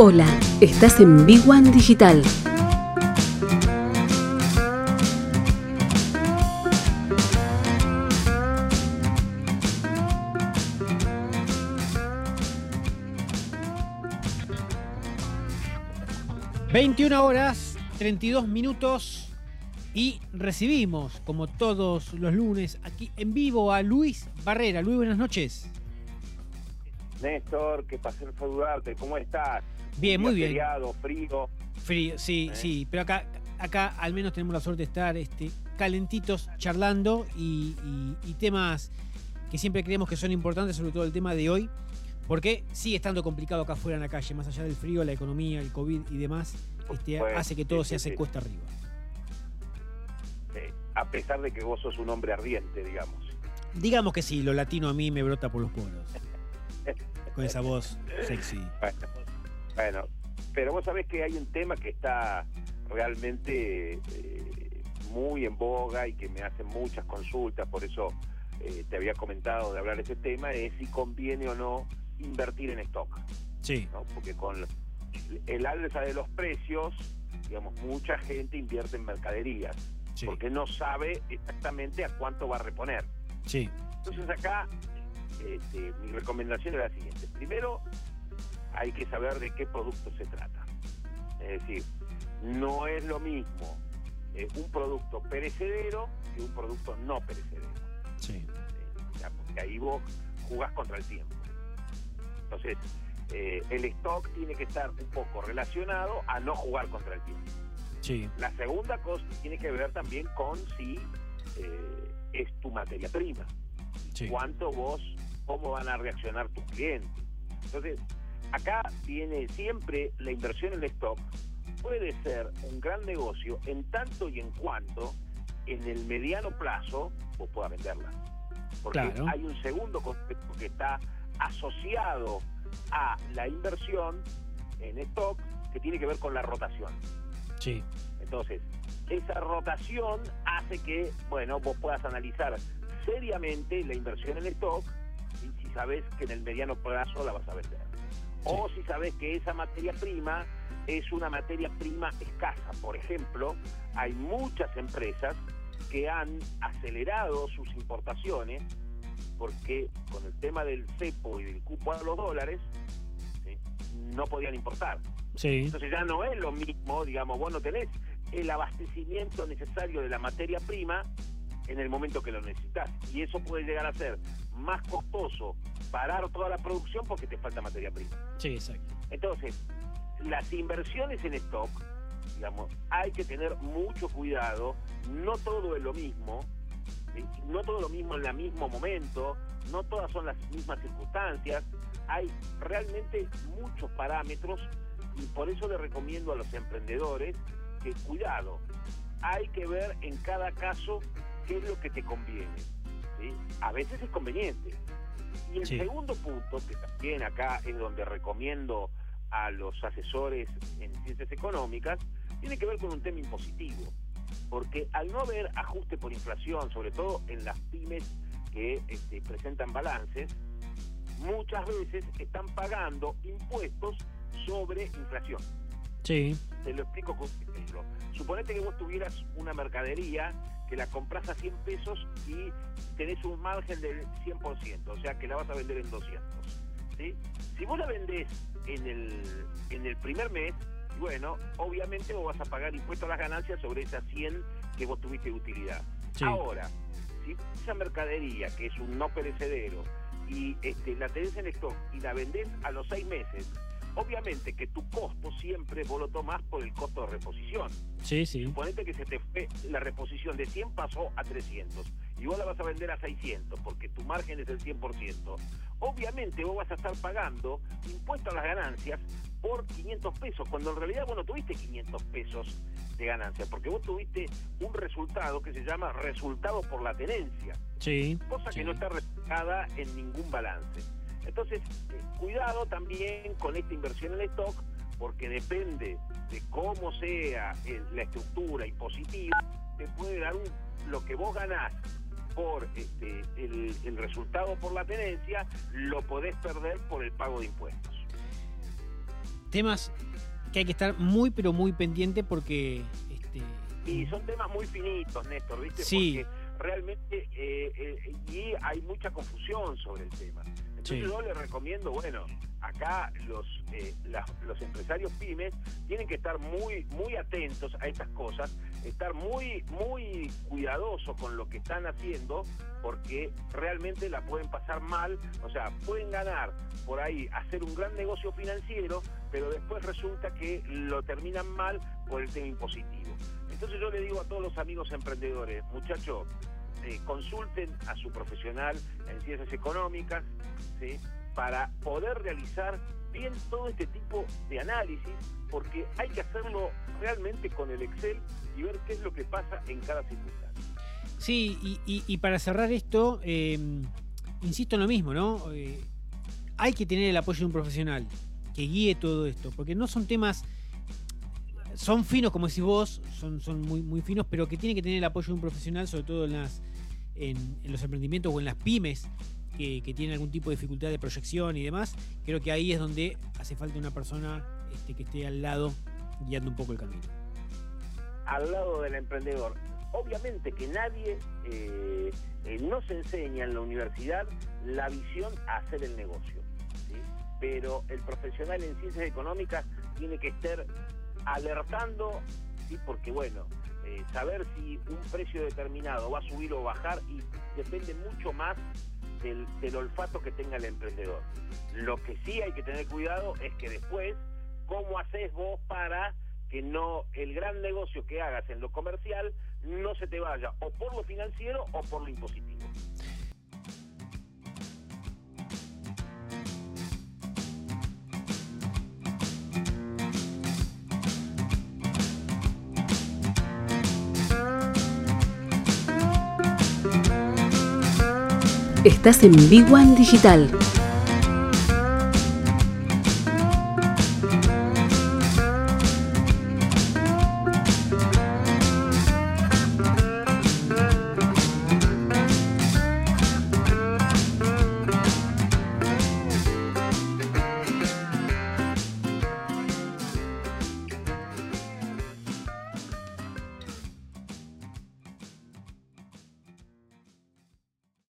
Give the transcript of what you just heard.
Hola, estás en Big One Digital. ...21 horas, 32 minutos... ...y recibimos, como todos los lunes... ...aquí en vivo a Luis Barrera. Luis, buenas noches. Néstor, qué placer saludarte. ¿Cómo estás? Bien, muy bien. Feriado, frío. Frío, sí, ¿Eh? sí. Pero acá, acá al menos tenemos la suerte de estar este, calentitos charlando y, y- y temas que siempre creemos que son importantes, sobre todo el tema de hoy, porque sigue estando complicado acá afuera en la calle, más allá del frío, la economía, el COVID y demás, este, supuesto, hace que todo sí, se hace sí. cuesta arriba. eh, a pesar de que vos sos un hombre ardiente, digamos. Digamos que sí, lo latino a mí me brota por los poros. Con esa voz sexy. Bueno, bueno, pero vos sabés que hay un tema que está realmente eh, muy en boga y que me hacen muchas consultas, por eso eh, te había comentado de hablar de ese tema, es si conviene o no invertir en stock. Sí, ¿no? Porque con el alza de los precios, digamos, mucha gente invierte en mercaderías, sí, porque no sabe exactamente a cuánto va a reponer. sí. Entonces acá este, mi recomendación es la siguiente. Primero, hay que saber de qué producto se trata. Es decir, no es lo mismo eh, un producto perecedero que un producto no perecedero. sí. Eh, ya, porque ahí vos jugás contra el tiempo. Entonces, eh, el stock tiene que estar un poco relacionado a no jugar contra el tiempo. sí. La segunda cosa tiene que ver también con si eh, es tu materia prima sí. cuánto vos, cómo van a reaccionar tus clientes. Entonces, acá viene siempre la inversión en stock, puede ser un gran negocio en tanto y en cuanto en el mediano plazo vos puedas venderla. Porque Claro. hay un segundo concepto que está asociado a la inversión en stock que tiene que ver con la rotación. Sí, Entonces, esa rotación hace que, bueno, vos puedas analizar seriamente la inversión en stock si sabes que en el mediano plazo la vas a vender. O si sabes que esa materia prima es una materia prima escasa. Por ejemplo, hay muchas empresas que han acelerado sus importaciones porque con el tema del cepo y del cupo a los dólares ¿sí? no podían importar. sí, Entonces ya no es lo mismo, digamos, vos no tenés el abastecimiento necesario de la materia prima en el momento que lo necesitas. Y eso puede llegar a ser más costoso parar toda la producción porque te falta materia prima. sí, exacto. Entonces, las inversiones en stock, digamos, hay que tener mucho cuidado, no todo es lo mismo, ¿sí? no todo lo mismo en el mismo momento, no todas son las mismas circunstancias, hay realmente muchos parámetros y por eso le recomiendo a los emprendedores que cuidado, hay que ver en cada caso qué es lo que te conviene. ¿Sí? A veces es conveniente. Y el Sí. segundo punto, que también acá es donde recomiendo a los asesores en ciencias económicas, tiene que ver con un tema impositivo. Porque al no haber ajuste por inflación, sobre todo en las pymes que este, presentan balances, muchas veces están pagando impuestos sobre inflación. Sí, Te lo explico con un ejemplo. Suponete que vos tuvieras una mercadería que la compras a 100 pesos y tenés un margen del 100%, o sea que la vas a vender en 200. ¿sí? Si vos la vendés en el, en el primer mes, bueno, obviamente vos vas a pagar impuestos a las ganancias sobre esas 100 que vos tuviste de utilidad. sí. Ahora, si esa mercadería, que es un no perecedero, y este, la tenés en stock y la vendés a los seis meses, obviamente que tu costo siempre vos lo tomás por el costo de reposición. Sí, sí. Suponete que se te fue la reposición de 100 pasó a 300 y vos la vas a vender a 600 porque tu margen es el 100%. Obviamente vos vas a estar pagando impuesto a las ganancias por 500 pesos, cuando en realidad vos no tuviste 500 pesos de ganancia, porque vos tuviste un resultado que se llama resultado por la tenencia Sí. cosa sí. que no está reflejada en ningún balance. Entonces, eh, cuidado también con esta inversión en stock, porque depende de cómo sea el- la estructura impositiva, te puede dar un- lo que vos ganás por este, el, el resultado por la tenencia, lo podés perder por el pago de impuestos. temas que hay que estar muy, pero muy pendiente porque... Este, y son temas muy finitos, Néstor, ¿viste? Sí. Porque realmente eh, eh, y hay mucha confusión sobre el tema. Yo le recomiendo, bueno, acá los, eh, los empresarios pymes tienen que estar muy, muy atentos a estas cosas, estar muy, muy cuidadosos con lo que están haciendo, porque realmente la pueden pasar mal, o sea, pueden ganar por ahí, hacer un gran negocio financiero, pero después resulta que lo terminan mal por el tema impositivo. Entonces yo le digo a todos los amigos emprendedores, muchachos, eh, consulten a su profesional en ciencias económicas, ¿sí? para poder realizar bien todo este tipo de análisis, porque hay que hacerlo realmente con el Excel y ver qué es lo que pasa en cada circunstancia. Sí, y, para cerrar esto, em, insisto en lo mismo, ¿no? Eh, hay que tener el apoyo de un profesional que guíe todo esto, porque no son temas, son finos, como decís vos, son, son muy, muy finos, pero que tiene que tener el apoyo de un profesional, sobre todo en, los emprendimientos o en las pymes, que, tiene algún tipo de dificultad de proyección y demás, creo que ahí es donde hace falta una persona este, que esté al lado guiando un poco el camino. Al lado del emprendedor. Obviamente que nadie eh, eh, no se enseña en la universidad la visión a hacer el negocio, pero el profesional en ciencias económicas tiene que estar alertando, ¿sí? porque bueno, eh, saber si un precio determinado va a subir o bajar y depende mucho más del, olfato que tenga el emprendedor. Lo que sí hay que tener cuidado es que después, ¿cómo haces vos para que no el gran negocio que hagas en lo comercial no se te vaya o por lo financiero o por lo impositivo? Estás en Big One Digital.